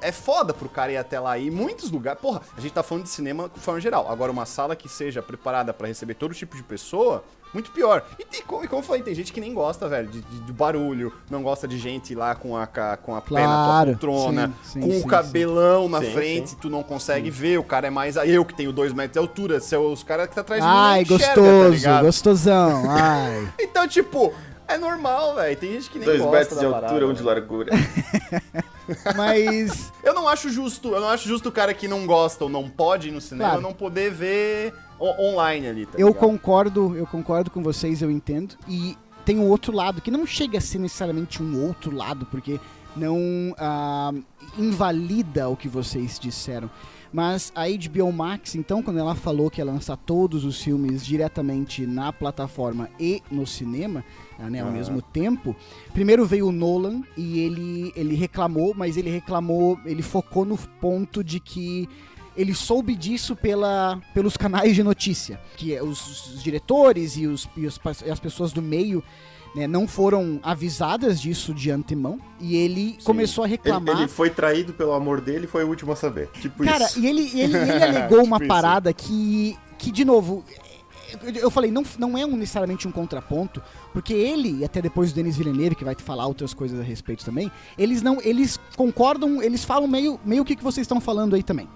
É foda pro cara ir até lá. E muitos lugares. Porra, a gente tá falando de cinema de forma geral. Agora, uma sala que seja preparada pra receber todo tipo de pessoa, muito pior. E, tem, como, e como eu falei, tem gente que nem gosta, velho, de, de- de barulho, não gosta de gente lá com a, com a pé na tua Claro, poltrona, sim, sim, com sim, o cabelão na Sim, frente, sim. tu não consegue ver, o cara é mais. Eu que tenho dois metros de altura, se é os caras que tá atrás de mim. Ai, não enxerga, tá gostoso, gostosão. Ai. (laughs) Então, tipo, é normal, velho. Tem gente que nem Dois gosta metros de da altura, parada, um de velho. largura. (laughs) Mas. Eu não acho justo, eu não acho justo o cara que não gosta ou não pode ir no cinema Claro. não poder ver online ali, tá Eu ligado? concordo, eu concordo com vocês, eu entendo. E tem o outro lado, que não chega a ser necessariamente um outro lado, porque não ah, invalida o que vocês disseram. Mas a HBO Max, então, quando ela falou que ia lançar todos os filmes diretamente na plataforma e no cinema, né, ao mesmo tempo, primeiro veio o Nolan e ele, ele reclamou, mas ele reclamou, ele focou no ponto de que ele soube disso pela, pelos canais de notícia, que é os, os diretores e, os, e os e as pessoas do meio né, não foram avisadas disso de antemão, e ele começou a Ele, reclamar. ele foi traído pelo amor dele e foi o último a saber. Tipo Cara, isso. e ele, ele, (laughs) ele alegou uma Tipo isso. parada que, que, de novo, eu- eu falei, não, não é um, necessariamente um contraponto, porque ele, e até depois o Denis Villeneuve, que vai te falar outras coisas a respeito também, eles não, eles concordam, eles falam meio, meio o que, que vocês estão falando aí também.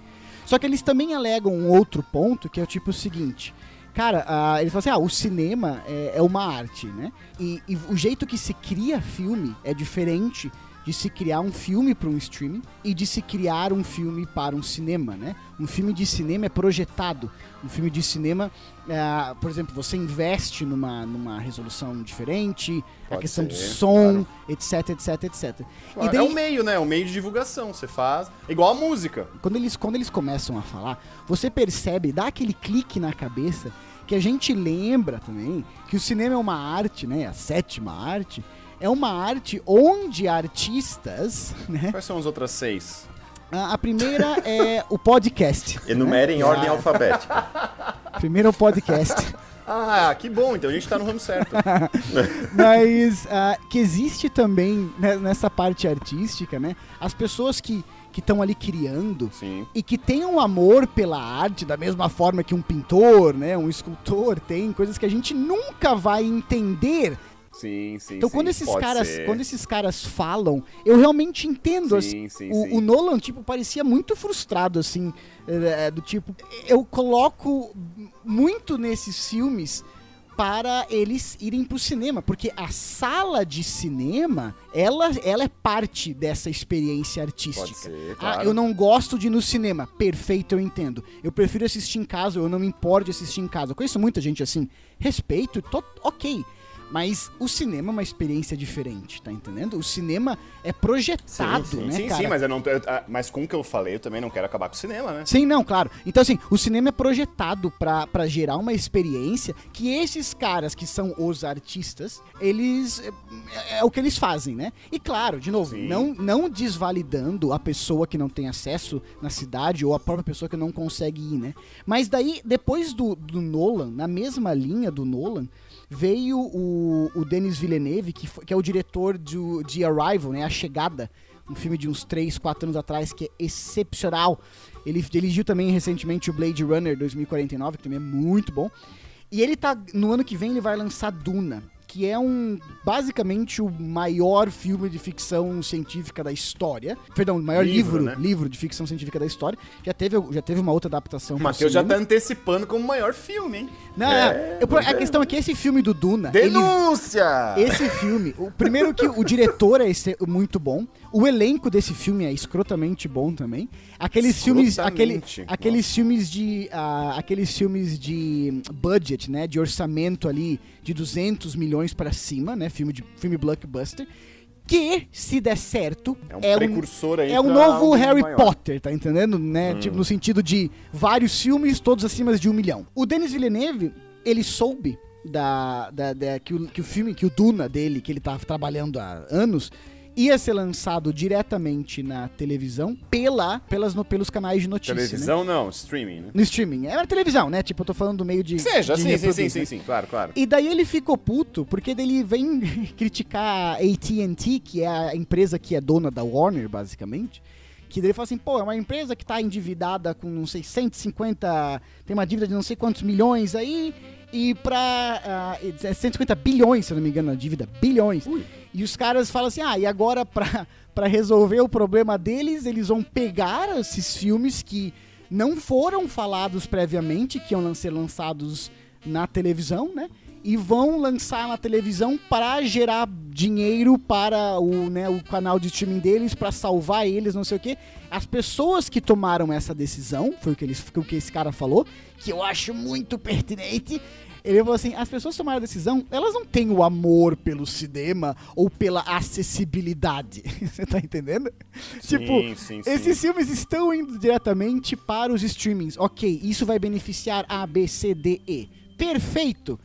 Só que eles também alegam um outro ponto, que é o tipo o seguinte. Cara, ah, eles falam assim, ah, o cinema é, é uma arte, né? E, e o jeito que se cria filme é diferente de se criar um filme para um streaming e de se criar um filme para um cinema, né? Um filme de cinema é projetado. Um filme de cinema, é, por exemplo, você investe numa, numa resolução diferente, a Pode questão do ser, som, etc, etc, etc. E É daí, um meio, né? É um meio de divulgação. Você faz. Igual a música. quando eles, quando eles começam a falar, você percebe, dá aquele clique na cabeça que a gente lembra também que o cinema é uma arte, né? A sétima arte. É uma arte onde artistas, né? Quais são as outras seis? A, a primeira é o podcast. Enumere em né? ordem alfabética. Primeiro é o podcast. Ah, que bom. Então a gente tá no ramo certo. (laughs) Mas ah, que existe também né, nessa parte artística, né? As pessoas que que estão ali criando Sim. e que têm um amor pela arte da mesma forma que um pintor, né, um escultor tem, coisas que a gente nunca vai entender. Sim, sim. Então sim. quando esses caras, ser. quando esses caras falam, eu realmente entendo assim, Sim, sim, o, o Nolan, tipo, parecia muito frustrado, assim, é, do tipo, eu coloco muito nesses filmes para eles irem pro cinema, porque a sala de cinema, ela, ela é parte dessa experiência artística. Ser, Ah, claro. eu não gosto de ir no cinema. Perfeito, eu entendo. Eu prefiro assistir em casa, eu não me importo de assistir em casa. Eu conheço muita gente assim. Respeito, tô, ok. Mas o cinema é uma experiência diferente, tá entendendo? O cinema é projetado, sim, né, sim, cara? sim, mas, eu não, eu- ah, mas com o que eu falei, eu também não quero acabar com o cinema, né? Sim, não, claro. Então, assim, o cinema é projetado pra pra gerar uma experiência que esses caras que são os artistas, eles. É, é o que eles fazem, né? E claro, de novo, Sim. não, não desvalidando a pessoa que não tem acesso na cidade ou a própria pessoa que não consegue ir, né? Mas daí, depois do, do Nolan, na mesma linha do Nolan, veio o, o Denis Villeneuve, que, foi- que é o diretor do, de Arrival, né? A Chegada, um filme de uns 3, 4 anos atrás que é excepcional. Ele dirigiu também recentemente o Blade Runner 2049, que também é muito bom. E ele tá. No ano que vem ele vai lançar Duna, que é um. basicamente o maior filme de ficção científica da história. Perdão, o maior livro, Livro, livro, né? de ficção científica da história. Já teve, já teve uma outra adaptação. Matheus já tá antecipando como o maior filme, hein? Não, É, eu- a questão é que esse filme do Duna. ele- Denúncia! esse filme, o primeiro que o diretor é muito bom, o elenco desse filme é escrotamente bom também. Aqueles filmes, aquele, aqueles filmes de, ah, aqueles filmes de budget, né, de orçamento ali de 200 milhões pra cima, né, filme de filme blockbuster, que se der certo É um é um precursor aí é pra novo Harry maior. Potter, tá entendendo? Né? Tipo, no sentido de vários filmes, todos acima de um milhão. O Denis Villeneuve, ele soube da, da, da- que, o, que o filme, que o Duna dele, que ele tava trabalhando há anos, ia ser lançado diretamente na televisão pela, pelas, no- pelos canais de notícia. né? Televisão não, streaming, né? No streaming. Era televisão, né? Tipo, eu tô falando do meio de. Seja, de sim, sim, sim, sim, né? sim, claro, claro. E daí ele ficou puto, porque ele vem (laughs) criticar a AT&T, que é a empresa que é dona da Warner, basicamente. Que daí ele fala assim, pô, é uma empresa que tá endividada com, não sei, 150... Tem uma dívida de não sei quantos milhões aí, e pra... ah, é 150 bilhões, se eu não me engano, a dívida, bilhões. E os caras falam assim, ah, e agora pra, pra resolver o problema deles, eles vão pegar esses filmes que não foram falados previamente, que iam ser lançados na televisão, né? E vão lançar na televisão para gerar dinheiro para o, né, o canal de streaming deles, para salvar eles, não sei o quê. As pessoas que tomaram essa decisão, foi o que, eles, o que esse cara falou, que eu acho muito pertinente. Ele falou assim: as pessoas tomaram a decisão, elas não têm o amor pelo cinema ou pela acessibilidade. (laughs) Você tá entendendo? Sim, tipo, sim, sim. esses filmes estão indo diretamente para os streamings. Ok, isso vai beneficiar A, B, C, D, E. Perfeito!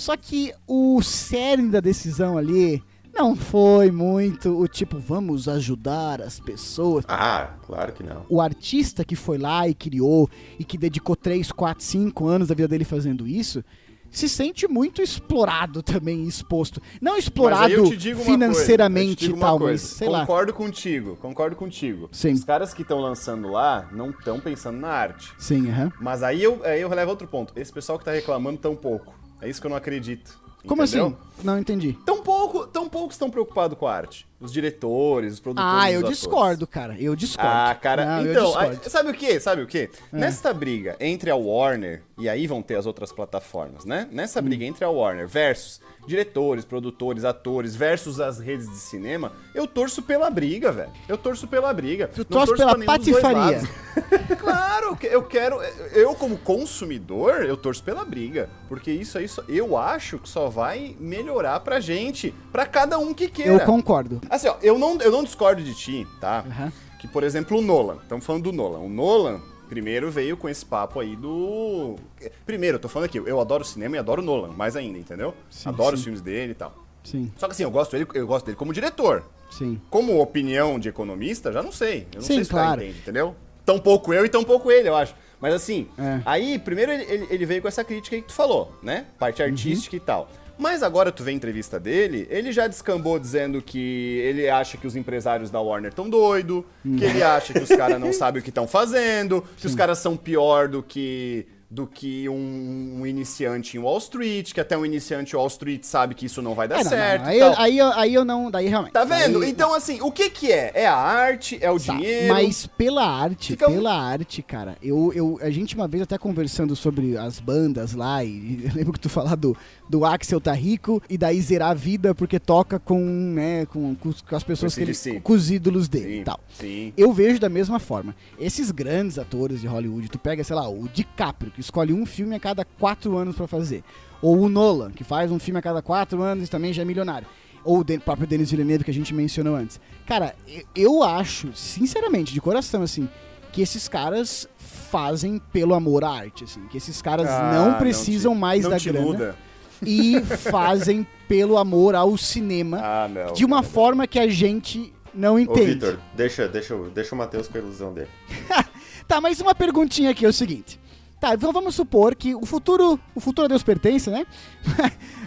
Só que o cerne da decisão ali não foi muito o tipo, vamos ajudar as pessoas. Ah, claro que não. O artista que foi lá e criou e que dedicou 3, 4, 5 anos da vida dele fazendo isso, se sente muito explorado (laughs) também, exposto. Não explorado financeiramente e coisa. mas sei lá. Concordo contigo, concordo contigo. Sim. Os caras que estão lançando lá não estão pensando na arte. Sim, aham. Mas aí eu, aí eu relevo outro ponto. Esse pessoal que tá reclamando tão pouco. É isso que eu não acredito. Como entendeu? assim? Não entendi. Tão pouco, tão poucos estão preocupados com a arte. os diretores, os produtores. Ah, eu discordo, cara. Eu discordo. Ah, cara, Não, então, aí, sabe o que? Sabe o que? É. Nesta briga entre a Warner, e aí vão ter as outras plataformas, né? Nessa briga Hum. entre a Warner versus diretores, produtores, atores, versus as redes de cinema, eu torço pela briga, velho. Eu torço pela briga. Tu torce pela patifaria. (laughs) claro, eu quero. Eu, como consumidor, eu torço pela briga. Porque isso aí, eu acho que só vai melhorar pra gente, pra cada um que queira. Eu concordo. Assim, ó, eu não, eu não discordo de ti, tá? Aham. Que, por exemplo, o Nolan. Estamos falando do Nolan. O Nolan, primeiro, veio com esse papo aí do. Primeiro, eu tô falando aqui, eu adoro cinema e adoro Nolan, mais ainda, entendeu? Sim, adoro sim. os filmes dele e tal. Sim, Só que assim, eu gosto dele, eu gosto dele como diretor. sim. Como opinião de economista, já não sei. Eu não Sim, sei se o claro. entende, entendeu? Tão pouco eu e tão pouco ele, eu acho. Mas assim, É. aí, primeiro ele, ele- veio com essa crítica aí que tu falou, né? Parte Uhum. artística e tal. Mas agora tu vê a entrevista dele, ele já descambou dizendo que ele acha que os empresários da Warner tão doido, Hum. que ele acha que os caras não sabem o que estão fazendo, que os caras são pior do que do que um, um iniciante em Wall Street, que até um iniciante em Wall Street sabe que isso não vai dar É, não, não, certo. não. e Aí, eu- aí, eu- aí eu não. Daí realmente. Tá vendo? Daí- Então, assim, o que que é? É a arte? É o Tá, dinheiro? Mas pela arte, Fica um- pela arte, cara, eu, eu, a gente uma vez até conversando sobre as bandas lá, e eu (laughs) lembro que tu falar do, do Axel tá rico, e daí zerar a vida porque toca com, né, com, com, com as pessoas que ele, AC/DC. com os ídolos dele Sim, e tal. sim. Eu vejo da mesma forma. Esses grandes atores de Hollywood, tu pega, sei lá, o DiCaprio, que escolhe um filme a cada quatro anos pra fazer. Ou o Nolan, que faz um filme a cada quatro anos e também já é milionário. Ou o de- próprio Denis Villeneuve, que a gente mencionou antes. Cara, eu- acho, sinceramente, de coração, assim, que esses caras fazem pelo amor à arte, assim. Que esses caras Ah, não precisam te- mais não da grana iluda. e (laughs) fazem pelo amor ao cinema Ah, não. de uma forma que a gente não Ô, entende. Vitor, deixa, deixa, o- deixa o Matheus com a ilusão dele. (laughs) Tá, mas uma perguntinha aqui é o seguinte. Tá, então vamos supor que o futuro, o futuro a Deus pertence, né? (laughs)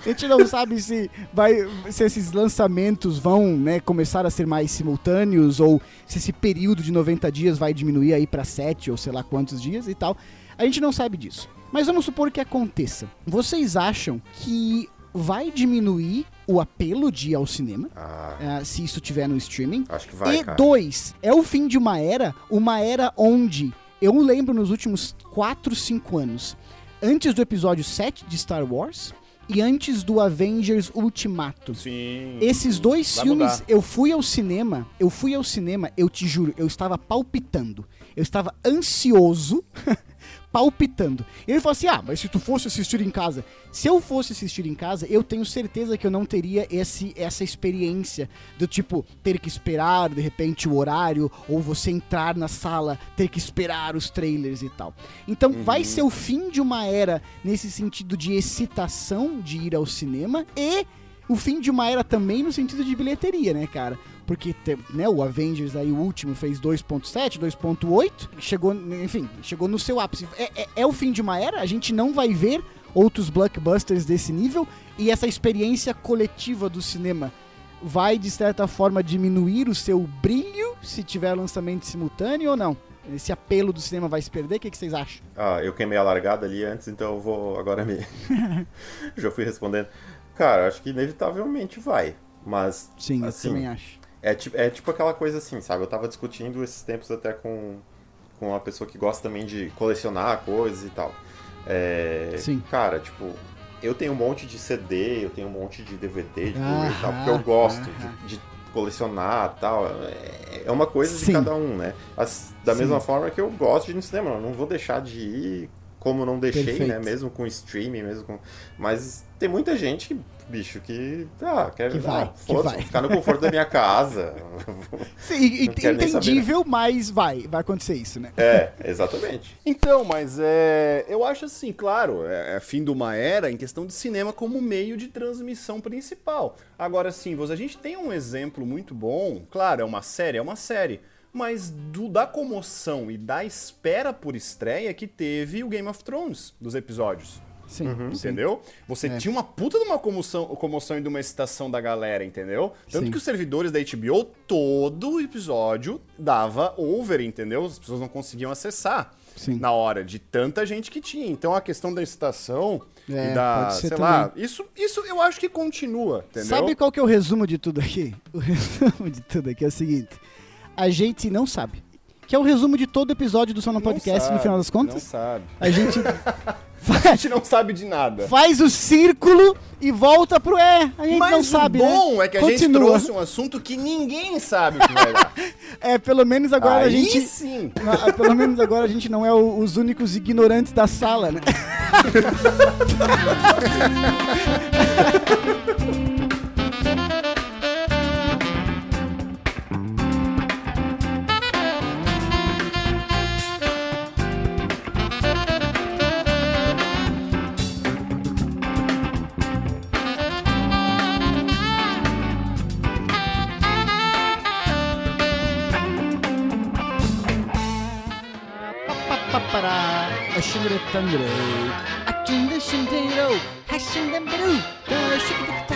a gente não sabe se vai, se esses lançamentos vão, né, começar a ser mais simultâneos ou se esse período de 90 dias vai diminuir aí pra 7 ou sei lá quantos dias e tal. A gente não sabe disso. Mas vamos supor que aconteça. Vocês acham que vai diminuir o apelo de ir ao cinema, Ah, eh, se isso tiver no streaming? acho que vai, e cara. dois, é o fim de uma era, uma era onde eu lembro nos últimos 4, 5 anos, antes do episódio 7 de Star Wars e antes do Avengers Ultimato. Sim. Esses dois Vai filmes, mudar. eu fui ao cinema, eu fui ao cinema, eu te juro, eu estava palpitando. Eu estava ansioso, (laughs) palpitando. Ele falou assim: "Ah, mas se tu fosse assistir em casa, se eu fosse assistir em casa, eu tenho certeza que eu não teria esse essa experiência do tipo ter que esperar de repente o horário ou você entrar na sala, ter que esperar os trailers e tal. Então vai ser o fim de uma era nesse sentido de excitação de ir ao cinema e o fim de uma era também no sentido de bilheteria, né, cara? Porque né, o Avengers aí, o último, fez 2.7, 2.8, chegou, enfim, chegou no seu ápice. É, é- é o fim de uma era, a gente não vai ver outros blockbusters desse nível, e essa experiência coletiva do cinema vai, de certa forma, diminuir o seu brilho se tiver lançamento simultâneo ou não? Esse apelo do cinema vai se perder? O que, que vocês acham? Ah, eu queimei a largada ali antes, então eu vou agora me. (laughs) (laughs) Já fui respondendo. Cara, acho que inevitavelmente vai. Mas. Sim, eu assim, também acho. É, é tipo aquela coisa assim, sabe? Eu tava discutindo esses tempos até com, com uma pessoa que gosta também de colecionar coisas e tal. É, Sim. Cara, tipo, eu tenho um monte de CD, eu tenho um monte de DVD, de Blu-ray e tal, porque eu gosto aham. de, de colecionar e tal. É, é uma coisa de Sim. cada um, né? As- da Sim. mesma forma que eu gosto de ir no cinema, eu não vou deixar de ir como não deixei, Perfeito. né? Mesmo com streaming, mesmo com. Mas tem muita gente que, bicho, que. Ah, quer Que vai, ah, que vai. ficar no conforto da minha casa. (laughs) Sim, e- nem saber, entendível, mas vai, vai acontecer isso, né? É, exatamente. (laughs) Então, mas é. Eu acho assim, claro, é, é fim de uma era em questão de cinema como meio de transmissão principal. Agora sim, a gente tem um exemplo muito bom, claro, é uma série, é uma série. Mas do, da comoção e da espera por estreia que teve o Game of Thrones dos episódios. Sim, Uhum. sim. Entendeu? Você É. tinha uma puta de uma comoção, comoção e de uma excitação da galera, entendeu? Tanto Sim. que os servidores da HBO, todo episódio dava over, entendeu? As pessoas não conseguiam acessar Sim. na hora de tanta gente que tinha. Então a questão da excitação É, e da, sei também. lá, isso, isso eu acho que continua, entendeu? Sabe qual que é o resumo de tudo aqui? (laughs) O resumo de tudo aqui é o seguinte: a gente não sabe. Que é o resumo de todo episódio do Sono Não Podcast, no sabe, final das Não contas. sabe. A gente (laughs) A faz, gente não sabe de nada. faz o círculo e volta pro é. A gente Mas não sabe, o bom né? é que a gente Continua. trouxe um assunto que ninguém sabe o que vai dar. (laughs) É, pelo menos agora Aí a gente. sim. na- (laughs) pelo menos agora a gente não é o- os únicos ignorantes da sala, né? Tandaroo. Action, the and potato. Hash and then,